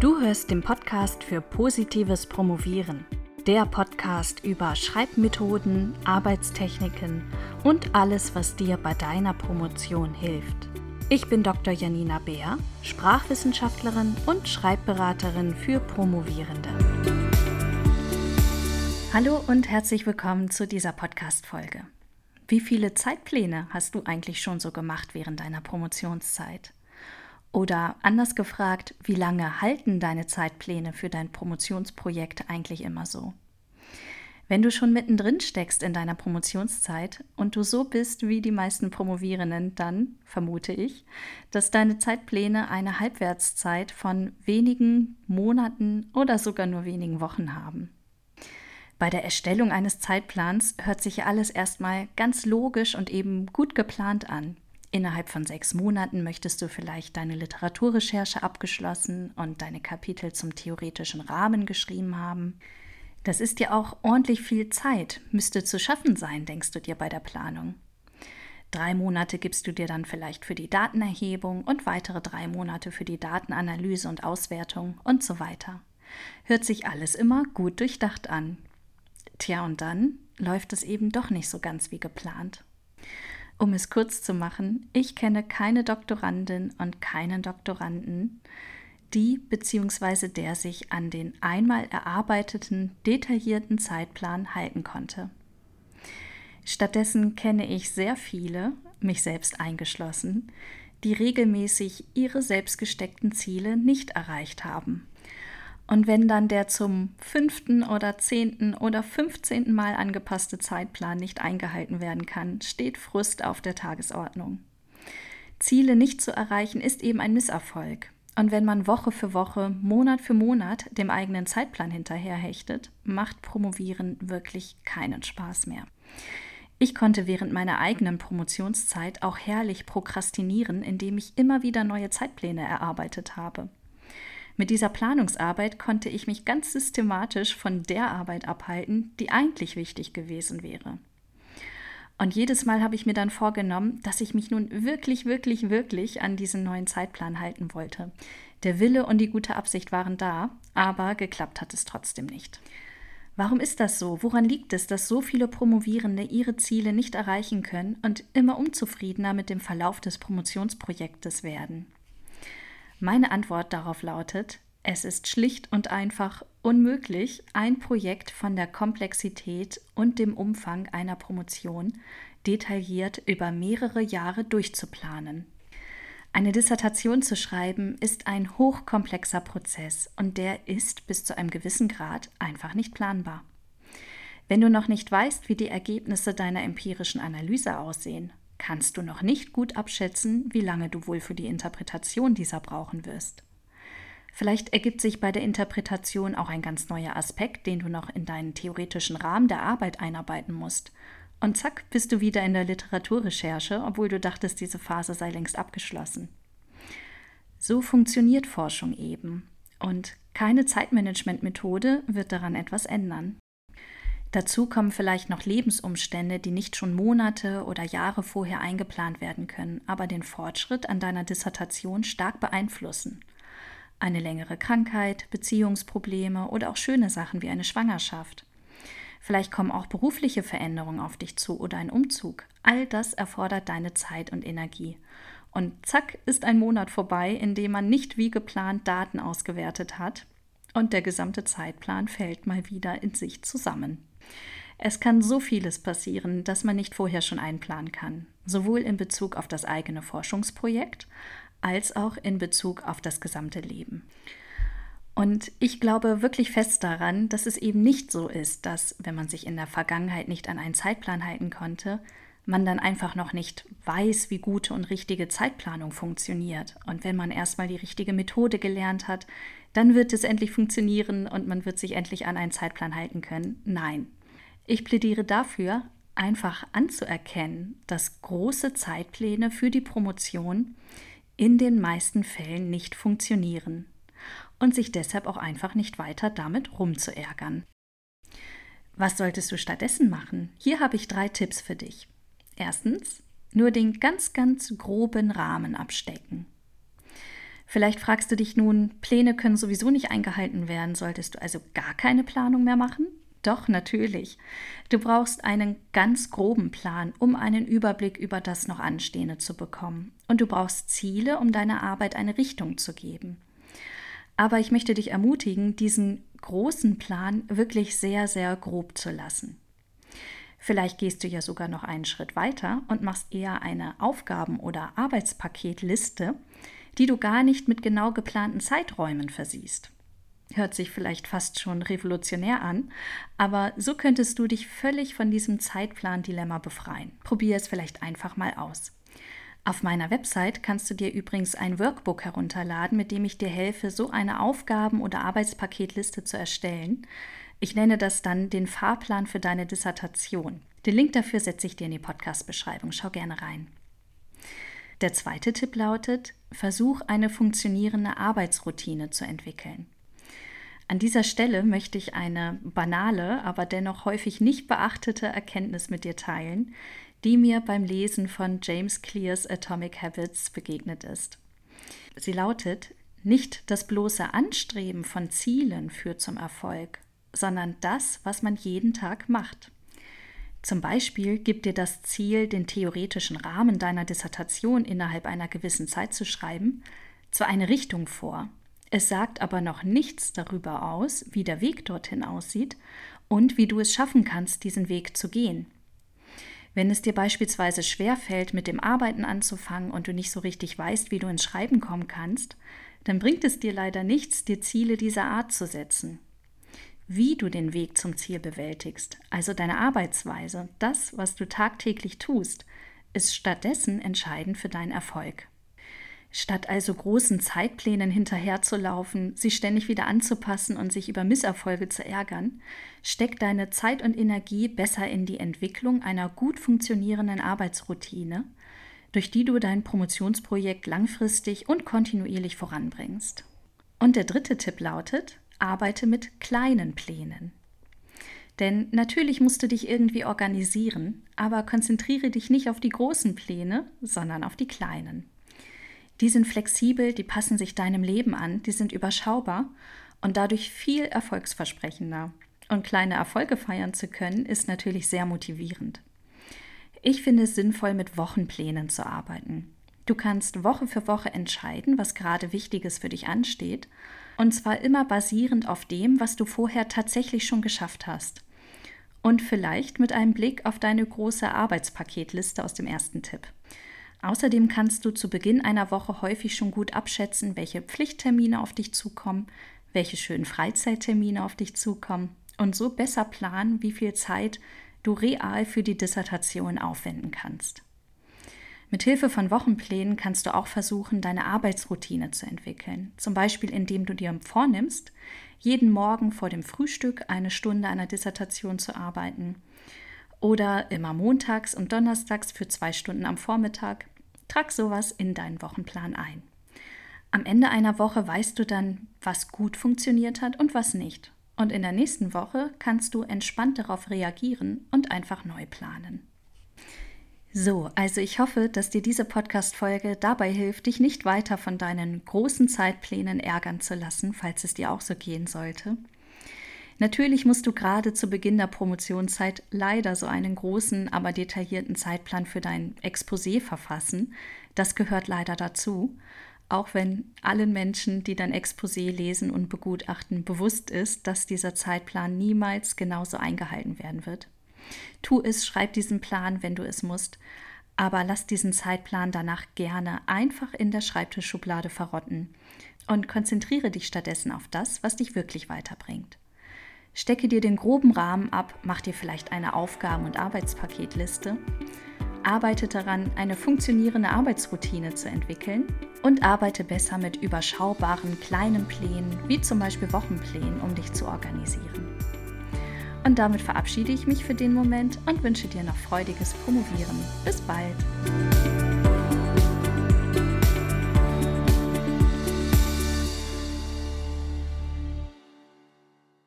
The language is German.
Du hörst den Podcast für positives Promovieren. Der Podcast über Schreibmethoden, Arbeitstechniken und alles, was dir bei deiner Promotion hilft. Ich bin Dr. Janina Beer, Sprachwissenschaftlerin und Schreibberaterin für Promovierende. Hallo und herzlich willkommen zu dieser Podcast-Folge. Wie viele Zeitpläne hast du eigentlich schon so gemacht während deiner Promotionszeit? Oder anders gefragt, wie lange halten deine Zeitpläne für dein Promotionsprojekt eigentlich immer so? Wenn du schon mittendrin steckst in deiner Promotionszeit und du so bist wie die meisten Promovierenden, dann vermute ich, dass deine Zeitpläne eine Halbwertszeit von wenigen Monaten oder sogar nur wenigen Wochen haben. Bei der Erstellung eines Zeitplans hört sich alles erstmal ganz logisch und eben gut geplant an. Innerhalb von sechs Monaten möchtest du vielleicht deine Literaturrecherche abgeschlossen und deine Kapitel zum theoretischen Rahmen geschrieben haben. Das ist ja auch ordentlich viel Zeit, müsste zu schaffen sein, denkst du dir bei der Planung. Drei Monate gibst du dir dann vielleicht für die Datenerhebung und weitere drei Monate für die Datenanalyse und Auswertung und so weiter. Hört sich alles immer gut durchdacht an. Tja, und dann läuft es eben doch nicht so ganz wie geplant. Um es kurz zu machen, ich kenne keine Doktorandin und keinen Doktoranden, die bzw. der sich an den einmal erarbeiteten, detaillierten Zeitplan halten konnte. Stattdessen kenne ich sehr viele, mich selbst eingeschlossen, die regelmäßig ihre selbstgesteckten Ziele nicht erreicht haben und wenn dann der zum fünften oder zehnten oder fünfzehnten Mal angepasste Zeitplan nicht eingehalten werden kann, steht Frust auf der Tagesordnung. Ziele nicht zu erreichen ist eben ein Misserfolg. Und wenn man Woche für Woche, Monat für Monat dem eigenen Zeitplan hinterherhechtet, macht Promovieren wirklich keinen Spaß mehr. Ich konnte während meiner eigenen Promotionszeit auch herrlich prokrastinieren, indem ich immer wieder neue Zeitpläne erarbeitet habe. Mit dieser Planungsarbeit konnte ich mich ganz systematisch von der Arbeit abhalten, die eigentlich wichtig gewesen wäre. Und jedes Mal habe ich mir dann vorgenommen, dass ich mich nun wirklich, wirklich, wirklich an diesen neuen Zeitplan halten wollte. Der Wille und die gute Absicht waren da, aber geklappt hat es trotzdem nicht. Warum ist das so? Woran liegt es, dass so viele Promovierende ihre Ziele nicht erreichen können und immer unzufriedener mit dem Verlauf des Promotionsprojektes werden? Meine Antwort darauf lautet, es ist schlicht und einfach unmöglich, ein Projekt von der Komplexität und dem Umfang einer Promotion detailliert über mehrere Jahre durchzuplanen. Eine Dissertation zu schreiben ist ein hochkomplexer Prozess und der ist bis zu einem gewissen Grad einfach nicht planbar. Wenn du noch nicht weißt, wie die Ergebnisse deiner empirischen Analyse aussehen, kannst du noch nicht gut abschätzen, wie lange du wohl für die Interpretation dieser brauchen wirst. Vielleicht ergibt sich bei der Interpretation auch ein ganz neuer Aspekt, den du noch in deinen theoretischen Rahmen der Arbeit einarbeiten musst. Und zack, bist du wieder in der Literaturrecherche, obwohl du dachtest, diese Phase sei längst abgeschlossen. So funktioniert Forschung eben. Und keine Zeitmanagementmethode wird daran etwas ändern. Dazu kommen vielleicht noch Lebensumstände, die nicht schon Monate oder Jahre vorher eingeplant werden können, aber den Fortschritt an deiner Dissertation stark beeinflussen. Eine längere Krankheit, Beziehungsprobleme oder auch schöne Sachen wie eine Schwangerschaft. Vielleicht kommen auch berufliche Veränderungen auf dich zu oder ein Umzug. All das erfordert deine Zeit und Energie. Und zack ist ein Monat vorbei, in dem man nicht wie geplant Daten ausgewertet hat und der gesamte Zeitplan fällt mal wieder in sich zusammen. Es kann so vieles passieren, dass man nicht vorher schon einplanen kann, sowohl in Bezug auf das eigene Forschungsprojekt als auch in Bezug auf das gesamte Leben. Und ich glaube wirklich fest daran, dass es eben nicht so ist, dass, wenn man sich in der Vergangenheit nicht an einen Zeitplan halten konnte, man dann einfach noch nicht weiß, wie gute und richtige Zeitplanung funktioniert. Und wenn man erstmal die richtige Methode gelernt hat, dann wird es endlich funktionieren und man wird sich endlich an einen Zeitplan halten können. Nein, ich plädiere dafür, einfach anzuerkennen, dass große Zeitpläne für die Promotion in den meisten Fällen nicht funktionieren und sich deshalb auch einfach nicht weiter damit rumzuärgern. Was solltest du stattdessen machen? Hier habe ich drei Tipps für dich. Erstens, nur den ganz, ganz groben Rahmen abstecken. Vielleicht fragst du dich nun, Pläne können sowieso nicht eingehalten werden, solltest du also gar keine Planung mehr machen? Doch, natürlich. Du brauchst einen ganz groben Plan, um einen Überblick über das noch Anstehende zu bekommen. Und du brauchst Ziele, um deiner Arbeit eine Richtung zu geben. Aber ich möchte dich ermutigen, diesen großen Plan wirklich sehr, sehr grob zu lassen. Vielleicht gehst du ja sogar noch einen Schritt weiter und machst eher eine Aufgaben- oder Arbeitspaketliste, die du gar nicht mit genau geplanten Zeiträumen versiehst. Hört sich vielleicht fast schon revolutionär an, aber so könntest du dich völlig von diesem Zeitplan-Dilemma befreien. Probier es vielleicht einfach mal aus. Auf meiner Website kannst du dir übrigens ein Workbook herunterladen, mit dem ich dir helfe, so eine Aufgaben- oder Arbeitspaketliste zu erstellen. Ich nenne das dann den Fahrplan für deine Dissertation. Den Link dafür setze ich dir in die Podcast-Beschreibung. Schau gerne rein. Der zweite Tipp lautet, versuch eine funktionierende Arbeitsroutine zu entwickeln. An dieser Stelle möchte ich eine banale, aber dennoch häufig nicht beachtete Erkenntnis mit dir teilen, die mir beim Lesen von James Clears Atomic Habits begegnet ist. Sie lautet, nicht das bloße Anstreben von Zielen führt zum Erfolg, sondern das, was man jeden Tag macht. Zum Beispiel gibt dir das Ziel, den theoretischen Rahmen deiner Dissertation innerhalb einer gewissen Zeit zu schreiben, zwar eine Richtung vor, es sagt aber noch nichts darüber aus, wie der Weg dorthin aussieht und wie du es schaffen kannst, diesen Weg zu gehen. Wenn es dir beispielsweise schwerfällt, mit dem Arbeiten anzufangen und du nicht so richtig weißt, wie du ins Schreiben kommen kannst, dann bringt es dir leider nichts, dir Ziele dieser Art zu setzen. Wie du den Weg zum Ziel bewältigst, also deine Arbeitsweise, das, was du tagtäglich tust, ist stattdessen entscheidend für deinen Erfolg. Statt also großen Zeitplänen hinterherzulaufen, sie ständig wieder anzupassen und sich über Misserfolge zu ärgern, steck deine Zeit und Energie besser in die Entwicklung einer gut funktionierenden Arbeitsroutine, durch die du dein Promotionsprojekt langfristig und kontinuierlich voranbringst. Und der dritte Tipp lautet, arbeite mit kleinen Plänen. Denn natürlich musst du dich irgendwie organisieren, aber konzentriere dich nicht auf die großen Pläne, sondern auf die kleinen. Die sind flexibel, die passen sich deinem Leben an, die sind überschaubar und dadurch viel erfolgsversprechender. Und kleine Erfolge feiern zu können, ist natürlich sehr motivierend. Ich finde es sinnvoll, mit Wochenplänen zu arbeiten. Du kannst Woche für Woche entscheiden, was gerade Wichtiges für dich ansteht, und zwar immer basierend auf dem, was du vorher tatsächlich schon geschafft hast. Und vielleicht mit einem Blick auf deine große Arbeitspaketliste aus dem ersten Tipp. Außerdem kannst du zu Beginn einer Woche häufig schon gut abschätzen, welche Pflichttermine auf dich zukommen, welche schönen Freizeittermine auf dich zukommen und so besser planen, wie viel Zeit du real für die Dissertation aufwenden kannst. Mit Hilfe von Wochenplänen kannst du auch versuchen, deine Arbeitsroutine zu entwickeln. Zum Beispiel, indem du dir vornimmst, jeden Morgen vor dem Frühstück eine Stunde an der Dissertation zu arbeiten oder immer montags und donnerstags für zwei Stunden am Vormittag. Trag sowas in deinen Wochenplan ein. Am Ende einer Woche weißt du dann, was gut funktioniert hat und was nicht. Und in der nächsten Woche kannst du entspannt darauf reagieren und einfach neu planen. So, also ich hoffe, dass dir diese Podcast-Folge dabei hilft, dich nicht weiter von deinen großen Zeitplänen ärgern zu lassen, falls es dir auch so gehen sollte. Natürlich musst du gerade zu Beginn der Promotionszeit leider so einen großen, aber detaillierten Zeitplan für dein Exposé verfassen. Das gehört leider dazu. Auch wenn allen Menschen, die dein Exposé lesen und begutachten, bewusst ist, dass dieser Zeitplan niemals genauso eingehalten werden wird. Tu es, schreib diesen Plan, wenn du es musst, aber lass diesen Zeitplan danach gerne einfach in der Schreibtischschublade verrotten und konzentriere dich stattdessen auf das, was dich wirklich weiterbringt. Stecke dir den groben Rahmen ab, mach dir vielleicht eine Aufgaben- und Arbeitspaketliste, arbeite daran, eine funktionierende Arbeitsroutine zu entwickeln und arbeite besser mit überschaubaren kleinen Plänen, wie zum Beispiel Wochenplänen, um dich zu organisieren. Und damit verabschiede ich mich für den Moment und wünsche dir noch freudiges Promovieren. Bis bald!